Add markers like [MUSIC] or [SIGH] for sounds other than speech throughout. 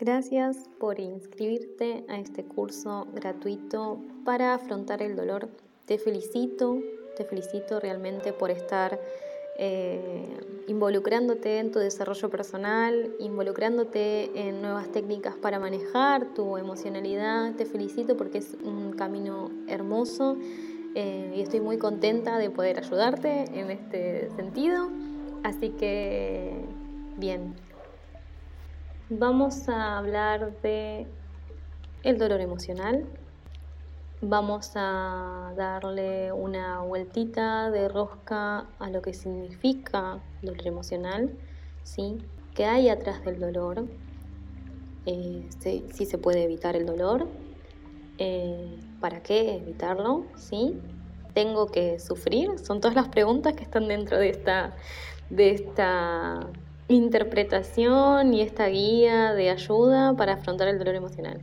Gracias por inscribirte a este curso gratuito para afrontar el dolor. Te felicito, te felicito realmente por estar eh, involucrándote en tu desarrollo personal, involucrándote en nuevas técnicas para manejar tu emocionalidad. Te felicito porque es un camino hermoso eh, y estoy muy contenta de poder ayudarte en este sentido. Así que, bien, vamos a hablar de el dolor emocional, Vamos a darle una vueltita de rosca a lo que significa dolor emocional, ¿sí? ¿Qué hay atrás del dolor? Eh, si, se puede evitar el dolor, eh, ¿para qué evitarlo? ¿Sí? ¿Tengo que sufrir? Son todas las preguntas que están dentro de esta, de esta interpretación y esta guía de ayuda para afrontar el dolor emocional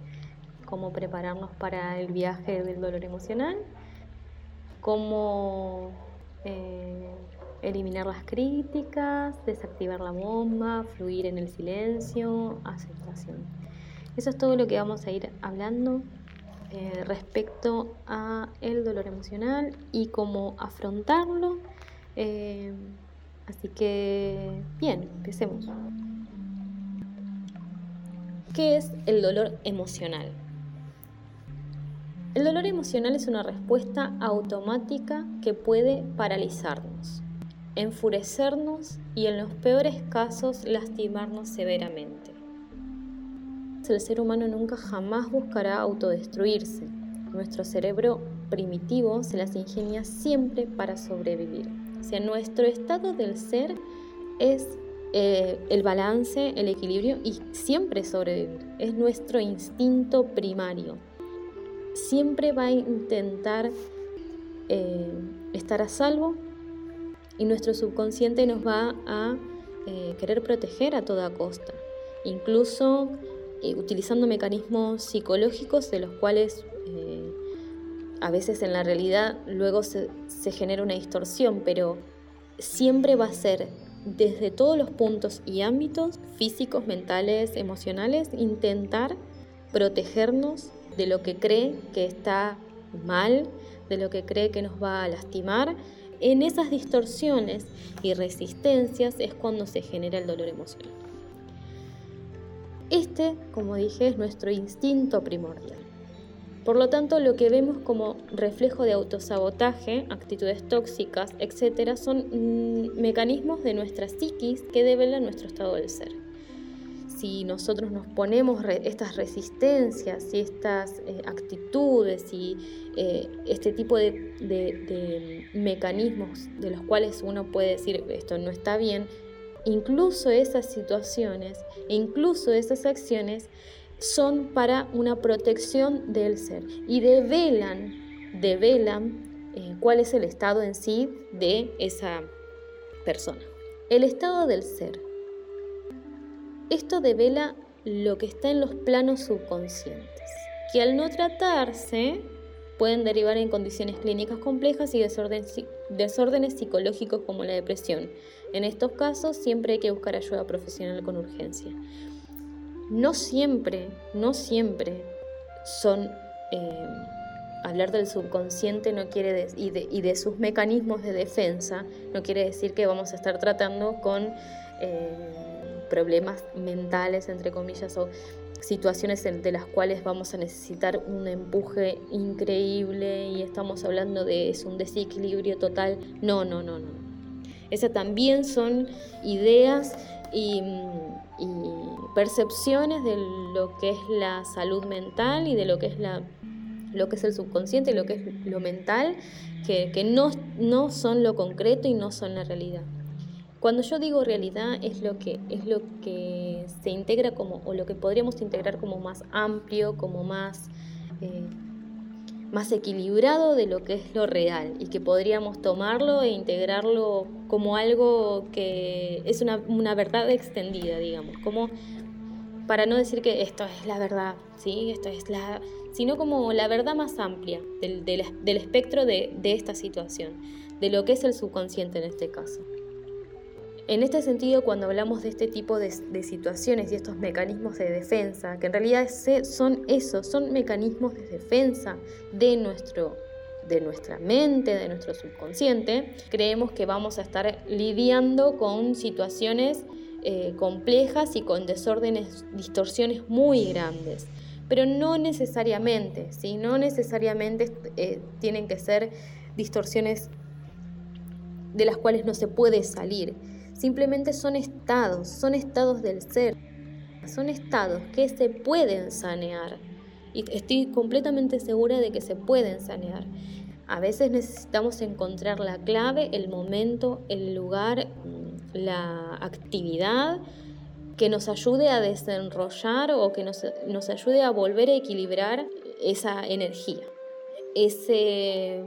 cómo prepararnos para el viaje del dolor emocional, cómo eh, eliminar las críticas, desactivar la bomba, fluir en el silencio, aceptación. Eso es todo lo que vamos a ir hablando eh, respecto a el dolor emocional y cómo afrontarlo. Eh, así que, bien, empecemos. ¿Qué es el dolor emocional? El dolor emocional es una respuesta automática que puede paralizarnos, enfurecernos y en los peores casos lastimarnos severamente. El ser humano nunca jamás buscará autodestruirse. Nuestro cerebro primitivo se las ingenia siempre para sobrevivir. Sea, nuestro estado del ser es eh, el balance, el equilibrio y siempre sobrevivir. Es nuestro instinto primario siempre va a intentar eh, estar a salvo y nuestro subconsciente nos va a eh, querer proteger a toda costa, incluso utilizando mecanismos psicológicos de los cuales a veces en la realidad luego se, genera una distorsión, pero siempre va a ser desde todos los puntos y ámbitos físicos, mentales, emocionales, intentar protegernos de lo que cree que está mal, de lo que cree que nos va a lastimar. En esas distorsiones y resistencias es cuando se genera el dolor emocional. Este, como dije, es nuestro instinto primordial. Por lo tanto, lo que vemos como reflejo de autosabotaje, actitudes tóxicas, etc., son mm, mecanismos de nuestra psiquis que develan nuestro estado del ser si nosotros nos ponemos estas resistencias y estas eh, actitudes y eh, este tipo de, mecanismos de los cuales uno puede decir esto no está bien, incluso esas situaciones incluso esas acciones son para una protección del ser y develan, develan eh, cuál es el estado en sí de esa persona. El estado del ser esto devela lo que está en los planos subconscientes, que al no tratarse pueden derivar en condiciones clínicas complejas y desórdenes psicológicos como la depresión. En estos casos siempre hay que buscar ayuda profesional con urgencia. No siempre, no siempre son... Eh, hablar del subconsciente no quiere y, de, sus mecanismos de defensa no quiere decir que vamos a estar tratando con eh, problemas mentales, entre comillas, o situaciones de las cuales vamos a necesitar un empuje increíble y estamos hablando de es un desequilibrio total. No, no, no, no. Esas también son ideas y, percepciones de lo que es la salud mental y de lo que es la lo que es el subconsciente, lo que es lo mental, que, que no, no son lo concreto y no son la realidad. Cuando yo digo realidad es lo que es lo que se integra como o lo que podríamos integrar como más amplio, como más eh, más equilibrado de lo que es lo real y que podríamos tomarlo e integrarlo como algo que es una, verdad extendida, digamos, como para no decir que esto es la verdad, ¿sí? esto es la, sino como la verdad más amplia del, del, espectro de, de esta situación, de lo que es el subconsciente en este caso. En este sentido, cuando hablamos de este tipo de, situaciones y estos mecanismos de defensa, que en realidad son esos, son mecanismos de defensa de, nuestro, de nuestra mente, de nuestro subconsciente, creemos que vamos a estar lidiando con situaciones eh, complejas y con desórdenes, distorsiones muy grandes. Pero no necesariamente, ¿sí? no necesariamente eh, tienen que ser distorsiones de las cuales no se puede salir Simplemente son estados, son estados del ser, son estados que se pueden sanear. Y estoy completamente segura de que se pueden sanear. A veces necesitamos encontrar la clave, el momento, el lugar, la actividad que nos ayude a desenrollar o que nos, nos ayude a volver a equilibrar esa energía, ese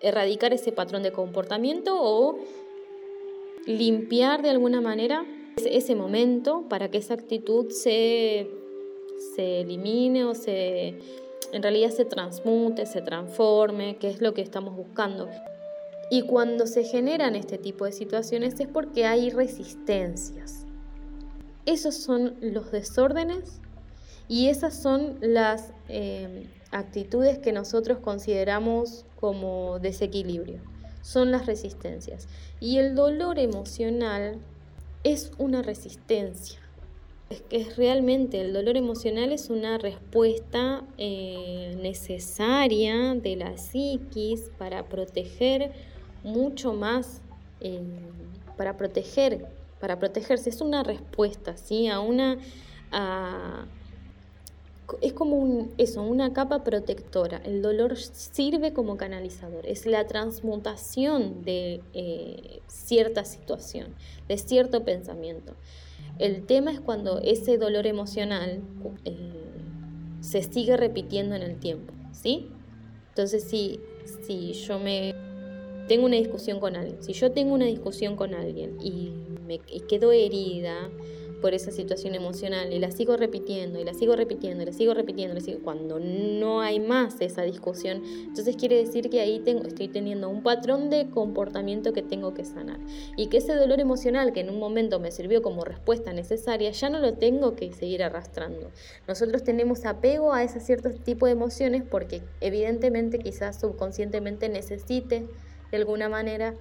erradicar ese patrón de comportamiento o limpiar de alguna manera ese momento para que esa actitud se, se elimine o se, en realidad se transmute, se transforme, que es lo que estamos buscando. Y cuando se generan este tipo de situaciones es porque hay resistencias. Esos son los desórdenes y esas son las eh, actitudes que nosotros consideramos como desequilibrio son las resistencias. Y el dolor emocional es una resistencia. Es que es realmente el dolor emocional es una respuesta eh, necesaria de la psiquis para proteger mucho más, eh, para proteger, para protegerse. Es una respuesta, ¿sí? A una... es como un, eso, una capa protectora. El dolor sirve como canalizador. Es la transmutación de eh, cierta situación, de cierto pensamiento. El tema es cuando ese dolor emocional eh, se sigue repitiendo en el tiempo, ¿sí? Entonces, si, si yo me tengo una discusión con alguien, si yo tengo una discusión con alguien y me y quedo herida, por esa situación emocional y la sigo repitiendo y la sigo repitiendo y la sigo repitiendo, cuando no hay más esa discusión, entonces quiere decir que ahí estoy teniendo un patrón de comportamiento que tengo que sanar y que ese dolor emocional que en un momento me sirvió como respuesta necesaria, ya no lo tengo que seguir arrastrando. Nosotros tenemos apego a ese cierto tipo de emociones porque evidentemente quizás subconscientemente necesite de alguna manera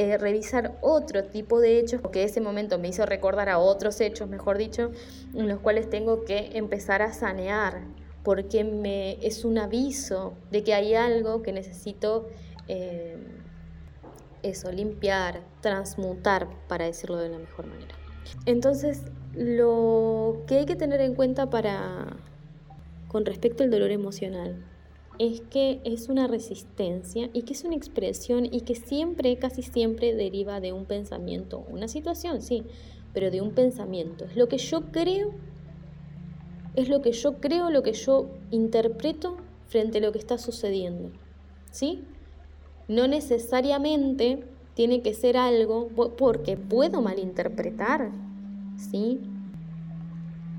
eh, revisar otro tipo de hechos, que ese momento me hizo recordar a otros hechos, mejor dicho, en los cuales tengo que empezar a sanear, porque me, es un aviso de que hay algo que necesito eh, eso, limpiar, transmutar, para decirlo de la mejor manera. Entonces, lo que hay que tener en cuenta para con respecto al dolor emocional es que es una resistencia y que es una expresión y que siempre, casi siempre deriva de un pensamiento, una situación, sí, pero de un pensamiento. Es lo que yo creo, es lo que yo creo, lo que yo interpreto frente a lo que está sucediendo, ¿sí? No necesariamente tiene que ser algo porque puedo malinterpretar, ¿sí?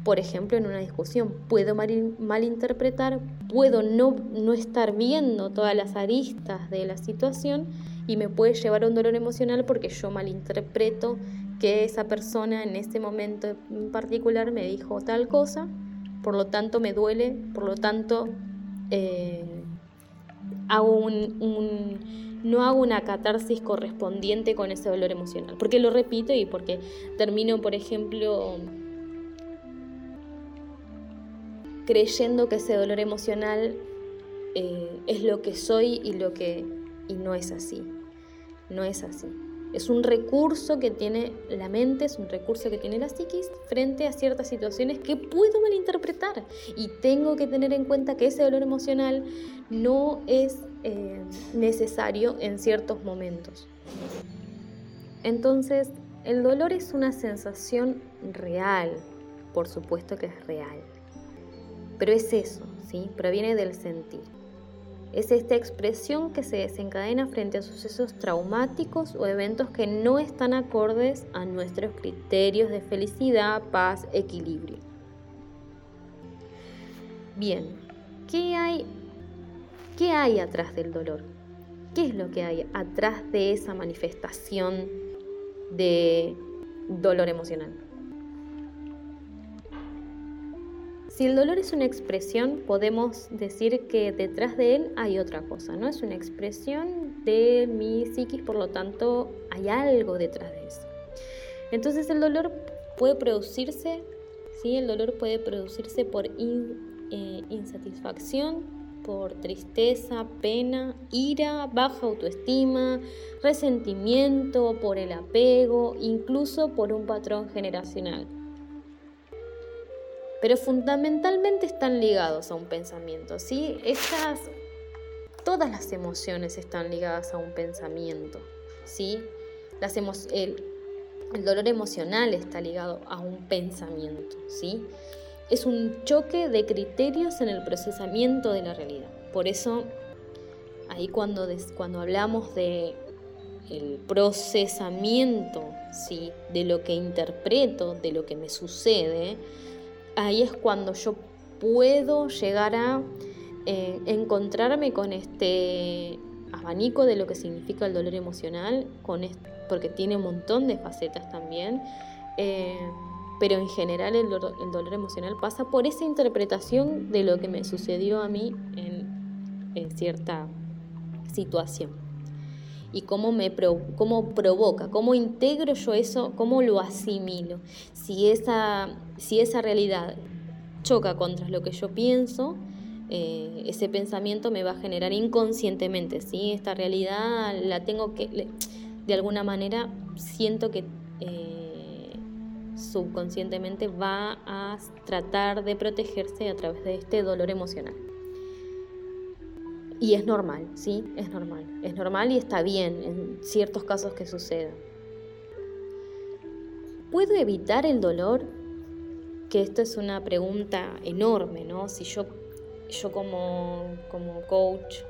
Por ejemplo, en una discusión. Puedo malinterpretar, puedo no, no estar viendo todas las aristas de la situación y me puede llevar a un dolor emocional porque yo malinterpreto que esa persona en ese momento en particular me dijo tal cosa, por lo tanto me duele, por lo tanto eh, hago un, no hago una catarsis correspondiente con ese dolor emocional, porque lo repito y porque termino, por ejemplo, creyendo que ese dolor emocional eh, es lo que soy y lo que y no es así. No es así. Es un recurso que tiene la mente, es un recurso que tiene la psiquis frente a ciertas situaciones que puedo malinterpretar. Y tengo que tener en cuenta que ese dolor emocional no es eh, necesario en ciertos momentos. Entonces, el dolor es una sensación real, por supuesto que es real. Pero es eso, ¿sí? Proviene del sentir. Es esta expresión que se desencadena frente a sucesos traumáticos o eventos que no están acordes a nuestros criterios de felicidad, paz, equilibrio. Bien, ¿qué hay, qué hay atrás del dolor? ¿Qué es lo que hay atrás de esa manifestación de dolor emocional. Si el dolor es una expresión, podemos decir que detrás de él hay otra cosa, ¿no? Es una expresión de mi psiquis, por lo tanto hay algo detrás de eso. Entonces el dolor puede producirse, ¿sí? El dolor puede producirse por eh, insatisfacción, por tristeza, pena, ira, baja autoestima, resentimiento, por el apego, incluso por un patrón generacional pero fundamentalmente están ligados a un pensamiento, ¿sí? Estas, todas las emociones están ligadas a un pensamiento, ¿sí? Las el, el dolor emocional está ligado a un pensamiento, ¿sí? Es un choque de criterios en el procesamiento de la realidad. Por eso, ahí cuando, cuando hablamos de el procesamiento, ¿sí? de lo que interpreto, de lo que me sucede, ahí es cuando yo puedo llegar a eh, encontrarme con este abanico de lo que significa el dolor emocional, porque tiene un montón de facetas también, eh, pero en general el, dolor emocional pasa por esa interpretación de lo que me sucedió a mí en cierta situación y cómo me cómo provoca, cómo integro yo eso, cómo lo asimilo. Si esa, si esa realidad choca contra lo que yo pienso, eh, ese pensamiento me va a generar inconscientemente, ¿sí? Esta realidad la tengo que, de alguna manera, siento que eh, subconscientemente va a tratar de protegerse a través de este dolor emocional. Y es normal, sí, es normal. Es normal y está bien en ciertos casos que suceda. ¿Puedo evitar el dolor? Que esto es una pregunta enorme, ¿no? Si yo, yo como, como coach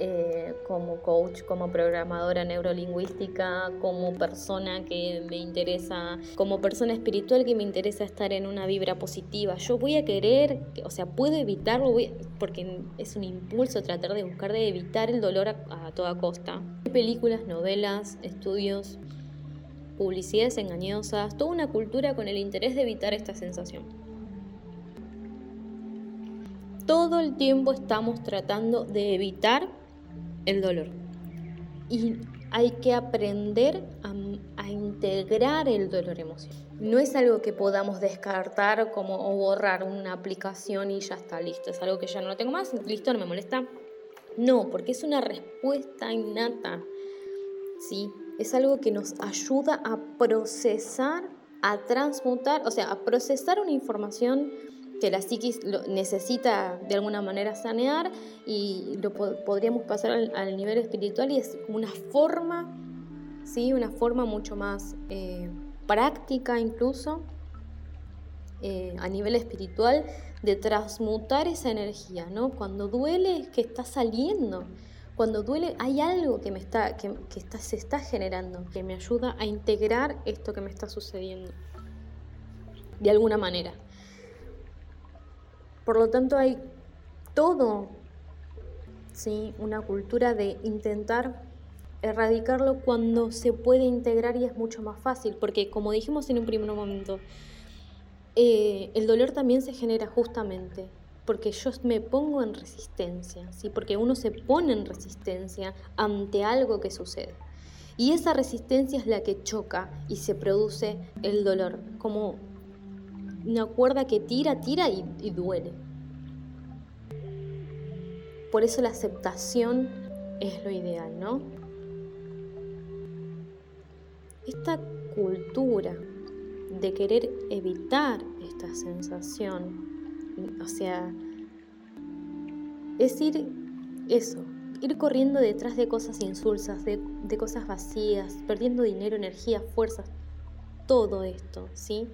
eh, como coach, como programadora neurolingüística, como persona que me interesa, como persona espiritual que me interesa estar en una vibra positiva. Yo voy a querer, o sea, puedo evitarlo, porque es un impulso tratar de buscar de evitar el dolor a, toda costa. Películas, novelas, estudios, publicidades engañosas, toda una cultura con el interés de evitar esta sensación todo el tiempo estamos tratando de evitar el dolor. Y hay que aprender a, integrar el dolor emocional. No es algo que podamos descartar como o borrar una aplicación y ya está listo. Es algo que ya no lo tengo más, listo, no me molesta. No, porque es una respuesta innata. ¿sí? Es algo que nos ayuda a procesar, a transmutar, o sea, a procesar una información que la psiquis necesita de alguna manera sanear y lo podríamos pasar al, nivel espiritual y es una forma, ¿sí? una forma mucho más eh, práctica incluso eh, a nivel espiritual de transmutar esa energía, ¿no? Cuando duele es que está saliendo, cuando duele hay algo que, me está, que, está, se está generando, que me ayuda a integrar esto que me está sucediendo, de alguna manera. Por lo tanto, hay todo, ¿sí? una cultura de intentar erradicarlo cuando se puede integrar y es mucho más fácil, porque como dijimos en un primer momento, eh, el dolor también se genera justamente porque yo me pongo en resistencia, ¿sí? porque uno se pone en resistencia ante algo que sucede. Y esa resistencia es la que choca y se produce el dolor, como una cuerda que tira, tira y, duele. Por eso la aceptación es lo ideal, ¿no? Esta cultura de querer evitar esta sensación, o sea, es ir eso, ir corriendo detrás de cosas insulsas, de, de cosas vacías, perdiendo dinero, energía, fuerzas, todo esto, ¿sí?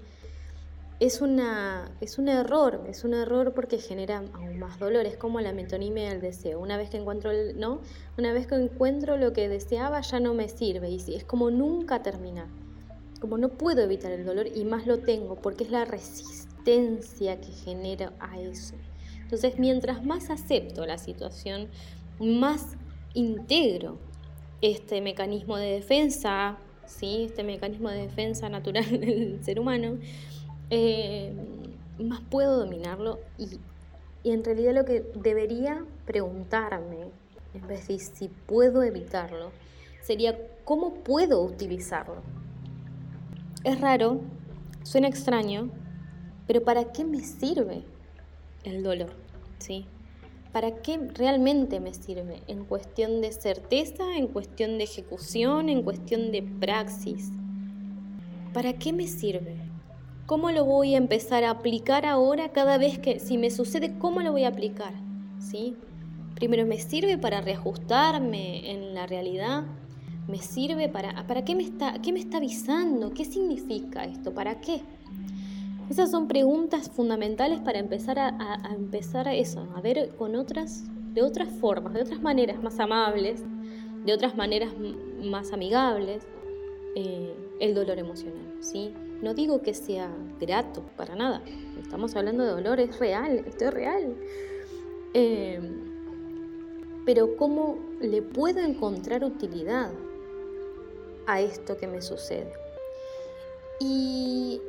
Es, una, es un error, es un error porque genera aún más dolor, es como la metonimia del deseo. Una vez que encuentro el, ¿no? Una vez que encuentro lo que deseaba ya no me sirve y es como nunca terminar. Como no puedo evitar el dolor y más lo tengo porque es la resistencia que genera a eso. Entonces, mientras más acepto la situación, más integro este mecanismo de defensa ¿sí? este mecanismo de defensa natural [LAUGHS] del ser humano, eh, más puedo dominarlo y, y en realidad lo que debería preguntarme, en vez de si puedo evitarlo, sería cómo puedo utilizarlo. Es raro, suena extraño, pero ¿para qué me sirve el dolor? ¿Sí? ¿Para qué realmente me sirve? En cuestión de certeza, en cuestión de ejecución, en cuestión de praxis. ¿Para qué me sirve? ¿Cómo lo voy a empezar a aplicar ahora cada vez que, si me sucede, cómo lo voy a aplicar? ¿Sí? Primero, ¿me sirve para reajustarme en la realidad? ¿Me sirve para, para qué, me está, qué me está avisando? ¿Qué significa esto? ¿Para qué? Esas son preguntas fundamentales para empezar a, empezar a eso, a ver con otras, de otras formas, de otras maneras más amables, de otras maneras más amigables, eh, el dolor emocional, ¿sí? No digo que sea grato, para nada. Estamos hablando de dolor, es real, esto es real. Eh, pero ¿cómo le puedo encontrar utilidad a esto que me sucede? Y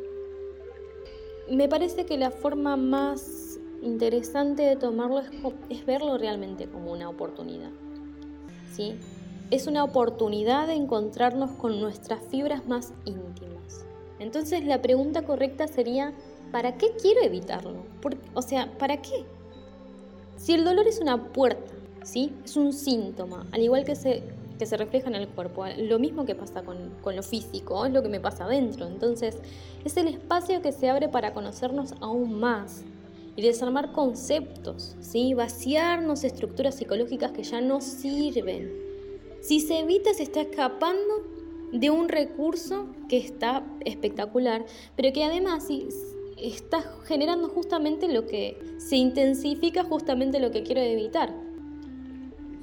me parece que la forma más interesante de tomarlo es, verlo realmente como una oportunidad. ¿sí? Es una oportunidad de encontrarnos con nuestras fibras más íntimas. Entonces la pregunta correcta sería, ¿para qué quiero evitarlo? o sea, ¿para qué? Si el dolor es una puerta, ¿sí? es un síntoma, al igual que se que se refleja en el cuerpo. Lo mismo que pasa con, lo físico, es lo que me pasa adentro. Entonces, es el espacio que se abre para conocernos aún más y desarmar conceptos, ¿sí? vaciarnos estructuras psicológicas que ya no sirven. Si se evita, se está escapando de un recurso que está espectacular, pero que además está generando justamente lo que se intensifica justamente lo que quiero evitar.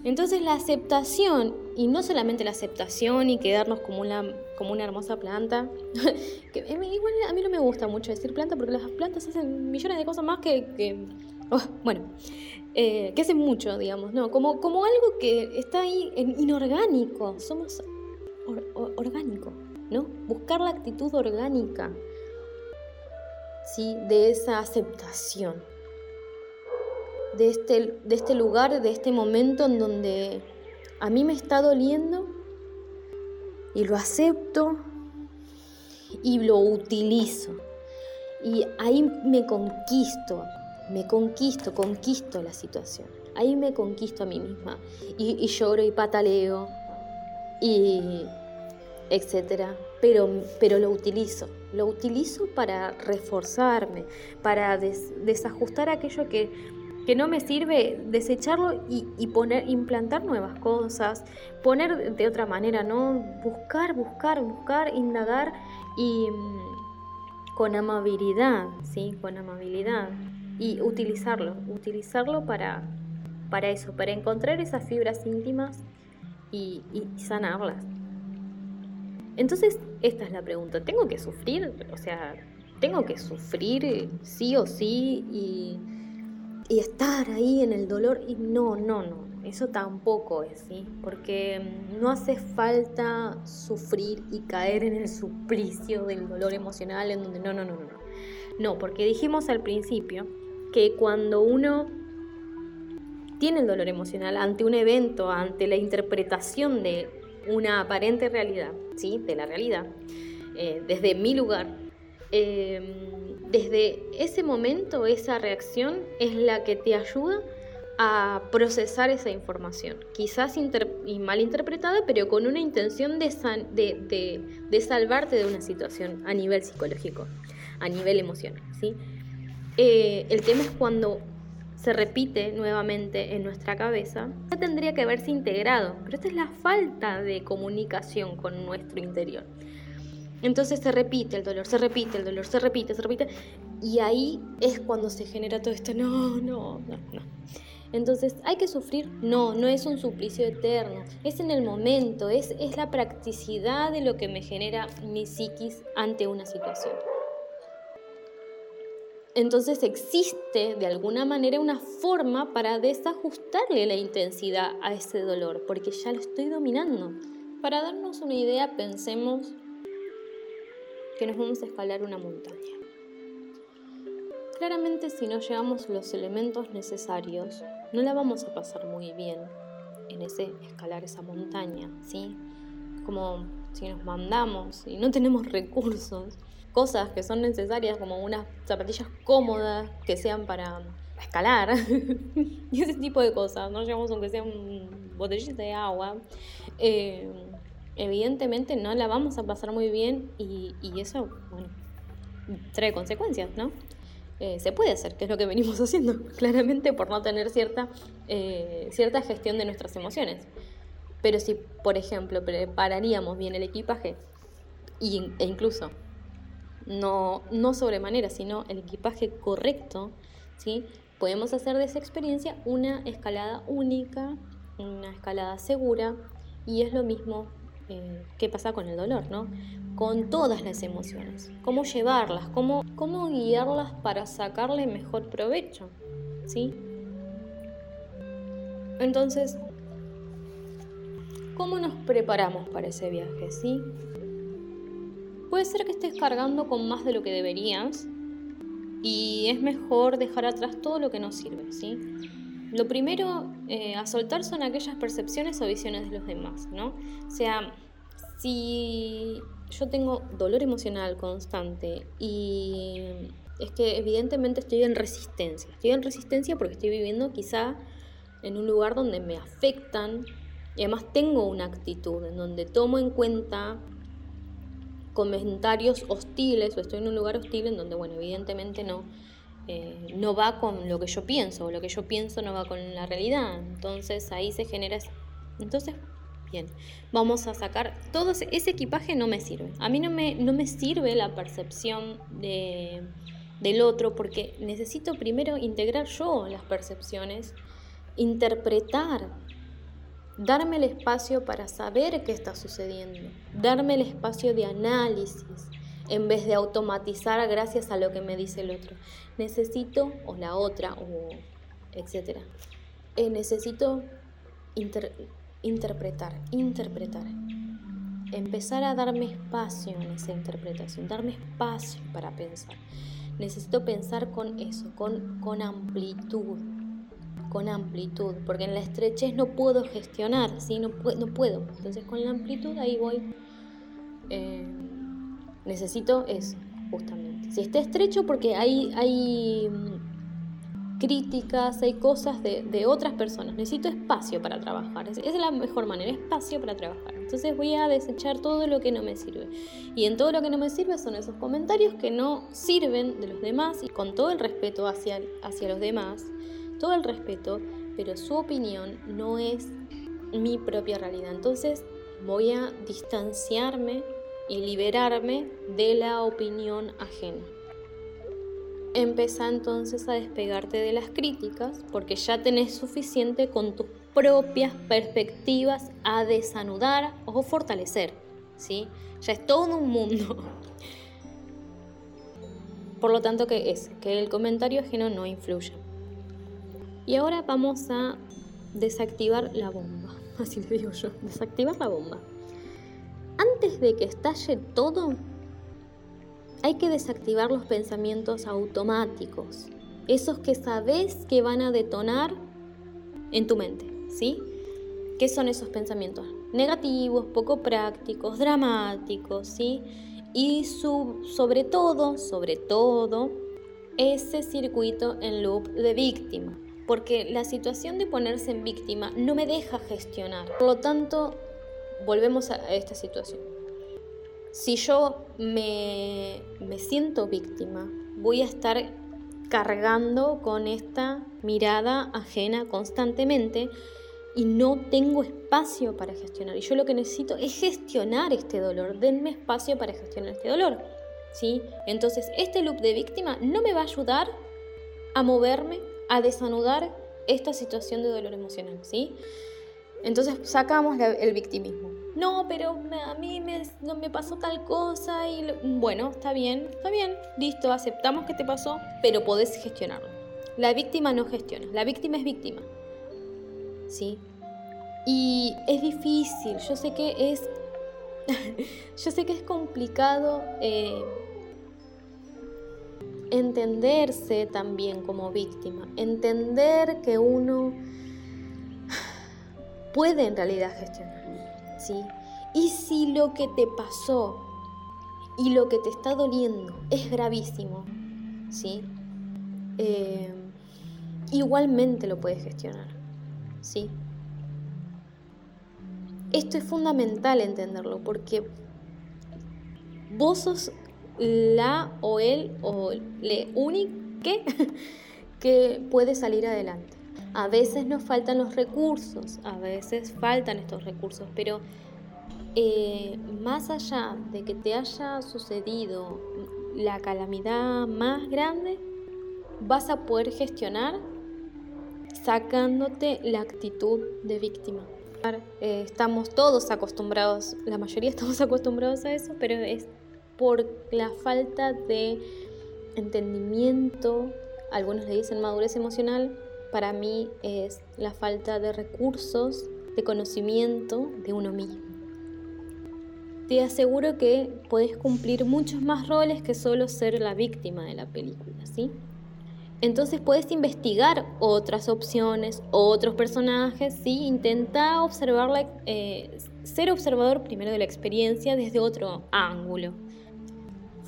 Entonces la aceptación, y no solamente la aceptación y quedarnos como una, como una hermosa planta, [LAUGHS] que igual a mí no me gusta mucho decir planta porque las plantas hacen millones de cosas más que, oh, bueno, eh, que hacen mucho, digamos, ¿no? Como, como algo que está ahí inorgánico, somos orgánico, ¿no? Buscar la actitud orgánica, ¿sí? De esa aceptación de este, de este lugar, de este momento en donde a mí me está doliendo y lo acepto y lo utilizo. Y ahí me conquisto, me conquisto, conquisto la situación. Ahí me conquisto a mí misma. Y, y lloro y pataleo y etcétera. Pero, pero lo utilizo. Lo utilizo para reforzarme, para desajustar aquello que que no me sirve desecharlo y, poner, implantar nuevas cosas, poner de otra manera, ¿no? Buscar, buscar, buscar, indagar y mm, con amabilidad, ¿sí? Con amabilidad. Y utilizarlo, utilizarlo para, para eso, para encontrar esas fibras íntimas y, y sanarlas. Entonces, esta es la pregunta. ¿Tengo que sufrir? O sea, ¿tengo que sufrir sí o sí? Y y estar ahí en el dolor y no, no, no, eso tampoco es, ¿sí? Porque mm, no hace falta sufrir y caer en el suplicio del dolor emocional en donde no, no, no, no. No, porque dijimos al principio que cuando uno tiene el dolor emocional ante un evento, ante la interpretación de una aparente realidad, ¿sí? De la realidad, eh, desde mi lugar, eh, desde ese momento, esa reacción es la que te ayuda a procesar esa información, quizás malinterpretada, pero con una intención de, de, salvarte de una situación a nivel psicológico, a nivel emocional. ¿sí? Eh, el tema es cuando se repite nuevamente en nuestra cabeza, ya tendría que haberse integrado, pero esta es la falta de comunicación con nuestro interior. Entonces se repite el dolor, se repite el dolor, se repite, se repite. Y ahí es cuando se genera todo esto, no, no, no, no. Entonces, ¿hay que sufrir? No, no es un suplicio eterno, es en el momento, es, es la practicidad de lo que me genera mi psiquis ante una situación. Entonces existe de alguna manera una forma para desajustarle la intensidad a ese dolor, porque ya lo estoy dominando Para darnos una idea, pensemos que nos vamos a escalar una montaña. Claramente si no llevamos los elementos necesarios, no la vamos a pasar muy bien en ese escalar esa montaña, ¿sí? Como si nos mandamos y no tenemos recursos, cosas que son necesarias como unas zapatillas cómodas que sean para escalar [LAUGHS] y ese tipo de cosas, no llevamos aunque sea un botellita de agua, eh, evidentemente no la vamos a pasar muy bien y, eso, trae consecuencias, ¿no? Eh, se puede hacer, que es lo que venimos [LAUGHS] haciendo, claramente por no tener cierta, eh, cierta gestión de nuestras emociones. Pero si, por ejemplo, prepararíamos bien el equipaje e incluso no, no sobremanera, sino el equipaje correcto, ¿sí? podemos hacer de esa experiencia una escalada única, una escalada segura, y es lo mismo eh, que pasa con el dolor, ¿no? Con todas las emociones. Cómo llevarlas, cómo, cómo guiarlas para sacarle mejor provecho, ¿sí? Entonces, ¿cómo nos preparamos para ese viaje, sí? Puede ser que estés cargando con más de lo que deberías y es mejor dejar atrás todo lo que no sirve, ¿sí? Lo primero eh, a soltar son aquellas percepciones o visiones de los demás, ¿no? O sea, si yo tengo dolor emocional constante y es que evidentemente estoy en resistencia, estoy en resistencia porque estoy viviendo quizá en un lugar donde me afectan y además tengo una actitud en donde tomo en cuenta comentarios hostiles o estoy en un lugar hostil en donde, bueno, evidentemente no, eh, no va con lo que yo pienso o lo que yo pienso no va con la realidad. Entonces ahí se genera... Entonces, bien, vamos a sacar todo ese, equipaje no me sirve. A mí no me, no me sirve la percepción de, del otro porque necesito primero integrar yo las percepciones, interpretar darme el espacio para saber qué está sucediendo, darme el espacio de análisis en vez de automatizar gracias a lo que me dice el otro. Necesito, o la otra, o etcétera. Eh, necesito interpretar, interpretar. Empezar a darme espacio en esa interpretación, darme espacio para pensar. Necesito pensar con eso, con, con amplitud, con amplitud, porque en la estrechez no puedo gestionar, ¿sí? no, no puedo. Entonces con la amplitud ahí voy. Eh, necesito eso, justamente. Si está estrecho, porque hay, hay mm, críticas, hay cosas de, otras personas. Necesito espacio para trabajar. Esa es la mejor manera, espacio para trabajar. Entonces voy a desechar todo lo que no me sirve. Y en todo lo que no me sirve son esos comentarios que no sirven de los demás y con todo el respeto hacia, hacia los demás todo el respeto, pero su opinión no es mi propia realidad. Entonces voy a distanciarme y liberarme de la opinión ajena. Empezá entonces a despegarte de las críticas porque ya tenés suficiente con tus propias perspectivas a desanudar o fortalecer. ¿sí? Ya es todo un mundo. [LAUGHS] Por lo tanto, que es que el comentario ajeno no influya. Y ahora vamos a desactivar la bomba. [LAUGHS] Así le digo yo, desactivar la bomba. Antes de que estalle todo, hay que desactivar los pensamientos automáticos. Esos que sabes que van a detonar en tu mente, ¿sí? ¿Qué son esos pensamientos? Negativos, poco prácticos, dramáticos, ¿sí? Y sobre todo, sobre todo, ese circuito en loop de víctima porque la situación de ponerse en víctima no me deja gestionar. Por lo tanto, volvemos a esta situación. Si yo me, siento víctima, voy a estar cargando con esta mirada ajena constantemente y no tengo espacio para gestionar. Y yo lo que necesito es gestionar este dolor. Denme espacio para gestionar este dolor. ¿sí? Entonces, este loop de víctima no me va a ayudar a moverme a desanudar esta situación de dolor emocional, ¿sí? Entonces sacamos el victimismo. No, pero a mí me, no me pasó tal cosa y bueno, está bien, está bien, listo, aceptamos que te pasó, pero podés gestionarlo. La víctima no gestiona, la víctima es víctima. ¿Sí? Y es difícil, yo sé que es, [LAUGHS] yo sé que es complicado eh, entenderse también como víctima, entender que uno puede en realidad gestionar, ¿sí? Y si lo que te pasó y lo que te está doliendo es gravísimo, ¿sí? Eh, igualmente lo puedes gestionar, ¿sí? Esto es fundamental entenderlo porque vos sos la o él o le único [LAUGHS] que puede salir adelante. A veces nos faltan los recursos, a veces faltan estos recursos, pero eh, más allá de que te haya sucedido la calamidad más grande, vas a poder gestionar sacándote la actitud de víctima. Eh, estamos todos acostumbrados, la mayoría [LAUGHS] estamos acostumbrados a eso, pero es por la falta de entendimiento, algunos le dicen madurez emocional, para mí es la falta de recursos, de conocimiento de uno mismo. Te aseguro que puedes cumplir muchos más roles que solo ser la víctima de la película, ¿sí? Entonces puedes investigar otras opciones, otros personajes, ¿sí? Intenta observar eh, ser observador primero de la experiencia desde otro ángulo.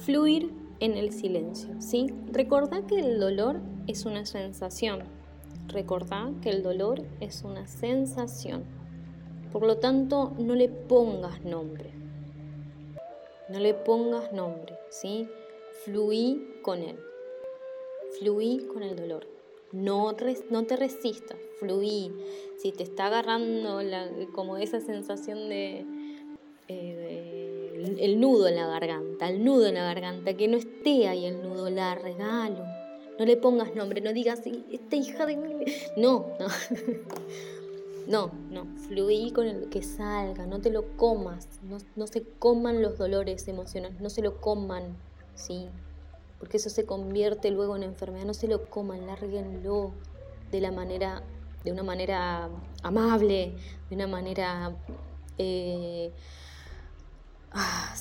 Fluir en el silencio, ¿sí? Recordá que el dolor es una sensación, Recordá que el dolor es una sensación. Por lo tanto, no le pongas nombre. No le pongas nombre, ¿sí? Fluí con él. Fluí con el dolor. No, no te resistas, fluí. Si te está agarrando como esa sensación de, el nudo en la garganta, el nudo en la garganta, que no esté ahí el nudo, la regalo no le pongas nombre, no digas, esta hija de... No, no. [LAUGHS] No, no, fluí con el que salga, no te lo comas, no, se coman los dolores emocionales, no se lo coman, ¿sí? Porque eso se convierte luego en enfermedad, no se lo coman, lárguenlo de la manera, de una manera amable, de una manera eh,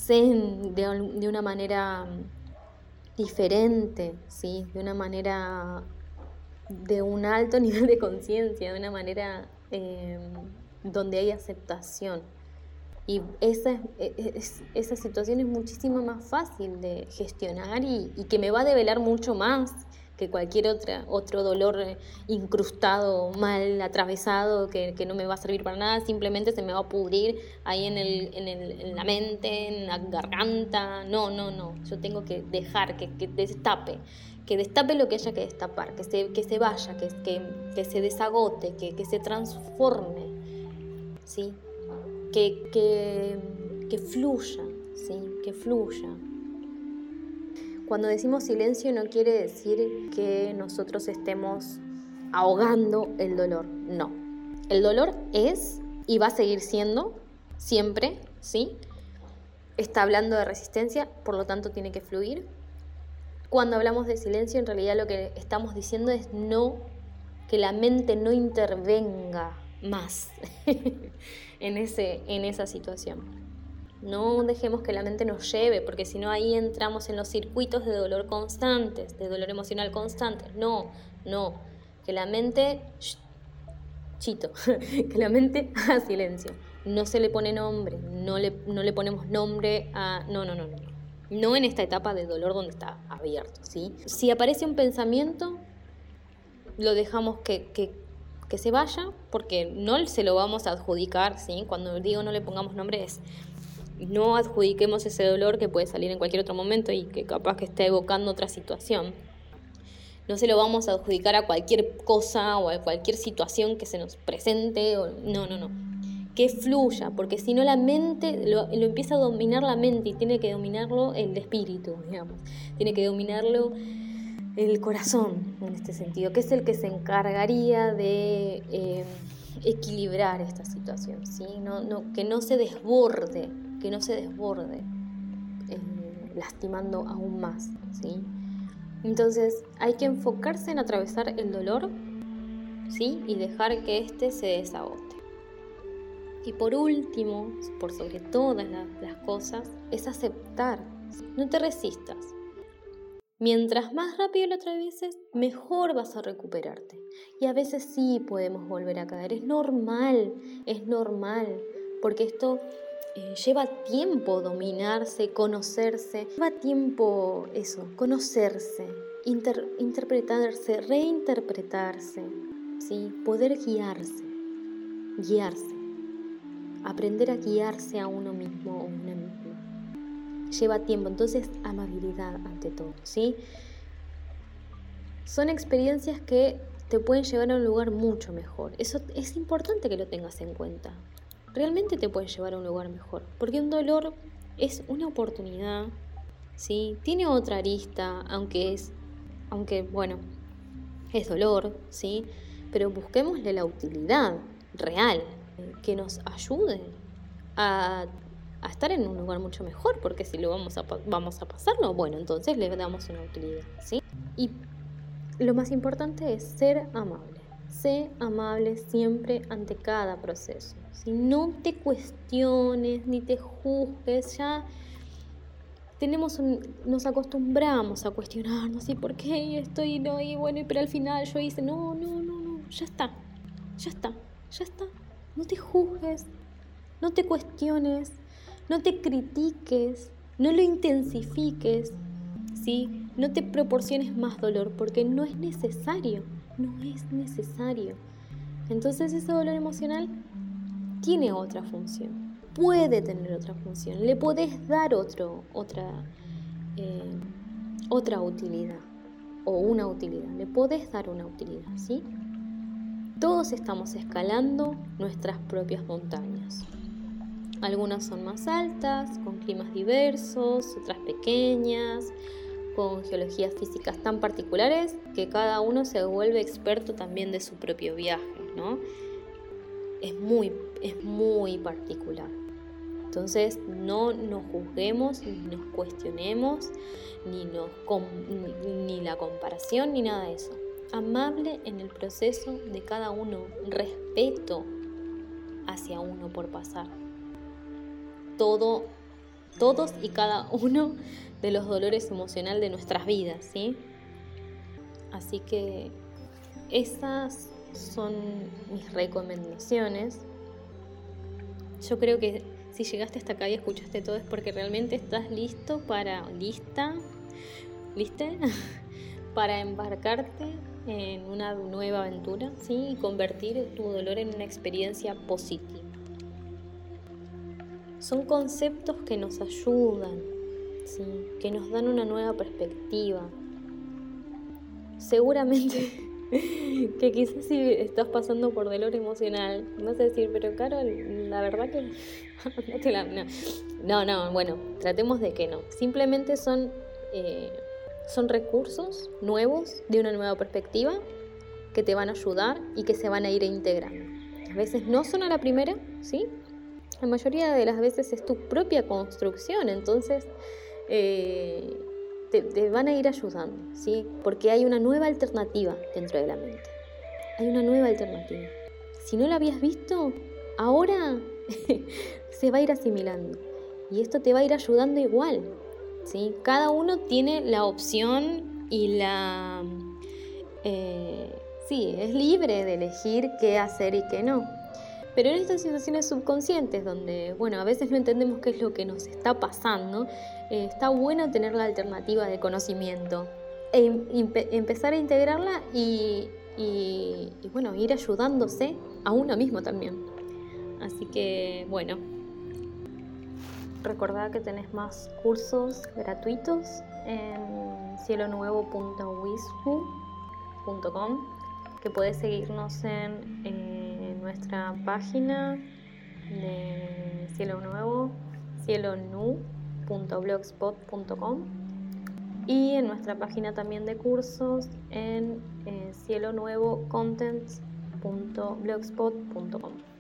de una manera diferente, ¿sí? de una manera de un alto [LAUGHS] nivel de conciencia, de una manera em, donde hay aceptación. Y esa, esa situación es muchísimo más fácil de gestionar y que me va a develar mucho más que cualquier otra, otro dolor incrustado, mal atravesado, que, que, no me va a servir para nada, simplemente se me va a pudrir ahí en, el, en, el, en la mente, en la garganta. No, no, no. Yo tengo que dejar que, que destape, que destape lo que haya que destapar, que se, que se vaya, que, que, se desagote, que, se transforme, ¿sí? Que, que, que fluya, ¿sí? Que fluya. Cuando decimos silencio no quiere decir que nosotros estemos ahogando el dolor, no. El dolor es y va a seguir siendo siempre, ¿sí? Está hablando de resistencia, por lo tanto tiene que fluir. Cuando hablamos de silencio, en realidad lo que estamos diciendo es no, que la mente no intervenga más [LAUGHS] en, ese, en esa situación. No dejemos que la mente nos lleve, porque si no ahí entramos en los circuitos de dolor constantes, de dolor emocional constante. No, no. Que la mente, chito, [LAUGHS] que la mente haga silencio. No se le pone nombre, no le, no le ponemos nombre a... No, no, no, no. No en esta etapa de dolor donde está abierto, ¿sí? Si aparece un pensamiento, lo dejamos que, que, que se vaya, porque no se lo vamos a adjudicar, ¿sí? Cuando digo no le pongamos nombre es no adjudiquemos ese dolor que puede salir en cualquier otro momento y que capaz que esté evocando otra situación. No se lo vamos a adjudicar a cualquier cosa o a cualquier situación que se nos presente. O... No, no, no. Que fluya, porque si no la mente lo, lo, empieza a dominar la mente y tiene que dominarlo el espíritu, digamos. Tiene que dominarlo el corazón en este sentido, que es el que se encargaría de eh, equilibrar esta situación, ¿sí? no, no, que no se desborde que no se desborde, eh, lastimando aún más, ¿sí? Entonces hay que enfocarse en atravesar el dolor, ¿sí? Y dejar que éste se desagote. Y por último, por sobre todas las, cosas, es aceptar. No te resistas. Mientras más rápido lo atravieses, mejor vas a recuperarte. Y a veces sí podemos volver a caer. Es normal, es normal. Porque esto lleva tiempo dominarse, conocerse. Lleva tiempo eso, conocerse, interpretarse, reinterpretarse. ¿sí? Poder guiarse. Guiarse aprender a guiarse a uno mismo o una misma. Lleva tiempo, entonces amabilidad ante todo, ¿sí? Son experiencias que te pueden llevar a un lugar mucho mejor. Eso es importante que lo tengas en cuenta. Realmente te puede llevar a un lugar mejor, porque un dolor es una oportunidad, ¿sí? Tiene otra arista, aunque es aunque bueno, es dolor, ¿sí? Pero busquémosle la utilidad real, que nos ayude a, estar en un lugar mucho mejor, porque si lo vamos a, vamos a pasarlo, bueno, entonces le damos una utilidad, ¿sí? Y lo más importante es ser amable. Sé amable siempre ante cada proceso. Si no te cuestiones ni te juzgues, ya tenemos nos acostumbramos a cuestionarnos y por qué estoy no y bueno, pero al final yo hice no, no, no, no, ya está. Ya está. Ya está. No te juzgues, no te cuestiones, no te critiques, no lo intensifiques, No te proporciones más dolor porque no es necesario, no es necesario. Entonces ese dolor emocional tiene otra función, puede tener otra función, le podés dar otro, otra, eh, otra utilidad o una utilidad, le podés dar una utilidad, ¿sí? Todos estamos escalando nuestras propias montañas. Algunas son más altas, con climas diversos, otras pequeñas, con geologías físicas tan particulares que cada uno se vuelve experto también de su propio viaje, ¿no? Es muy, es muy particular. Entonces no nos juzguemos, ni nos cuestionemos, ni, la comparación, ni nada de eso amable en el proceso de cada uno, respeto hacia uno por pasar. Todo, todos y cada uno de los dolores emocionales de nuestras vidas, ¿sí? Así que esas son mis recomendaciones. Yo creo que si llegaste hasta acá y escuchaste todo es porque realmente estás listo para, lista, [LAUGHS] para embarcarte en una nueva aventura ¿sí? y convertir tu dolor en una experiencia positiva. Son conceptos que nos ayudan, ¿sí? que nos dan una nueva perspectiva. Seguramente [LAUGHS] que quizás si estás pasando por dolor emocional, vas a decir, pero Carol, la verdad que [LAUGHS] no, no, bueno, tratemos de que no. Simplemente son eh, son recursos nuevos de una nueva perspectiva que te van a ayudar y que se van a ir integrando. A veces no son a la primera, ¿sí? La mayoría de las veces es tu propia construcción, entonces eh, te, van a ir ayudando, ¿sí? Porque hay una nueva alternativa dentro de la mente. Hay una nueva alternativa. Si no la habías visto, ahora [LAUGHS] se va a ir asimilando. Y esto te va a ir ayudando igual, ¿sí? Cada uno tiene la opción y la... Eh, sí, es libre de elegir qué hacer y qué no. Pero en estas situaciones subconscientes, donde, bueno, a veces no entendemos qué es lo que nos está pasando, eh, está bueno tener la alternativa de conocimiento e empezar a integrarla y, y, y, bueno, ir ayudándose a uno mismo también. Así que, bueno, Recordad que tenés más cursos gratuitos en cielonuevo.wishu.com que puedes seguirnos en, nuestra página de Cielo Nuevo, cielonu.blogspot.com y en nuestra página también de cursos en eh, cielonuevocontents.blogspot.com.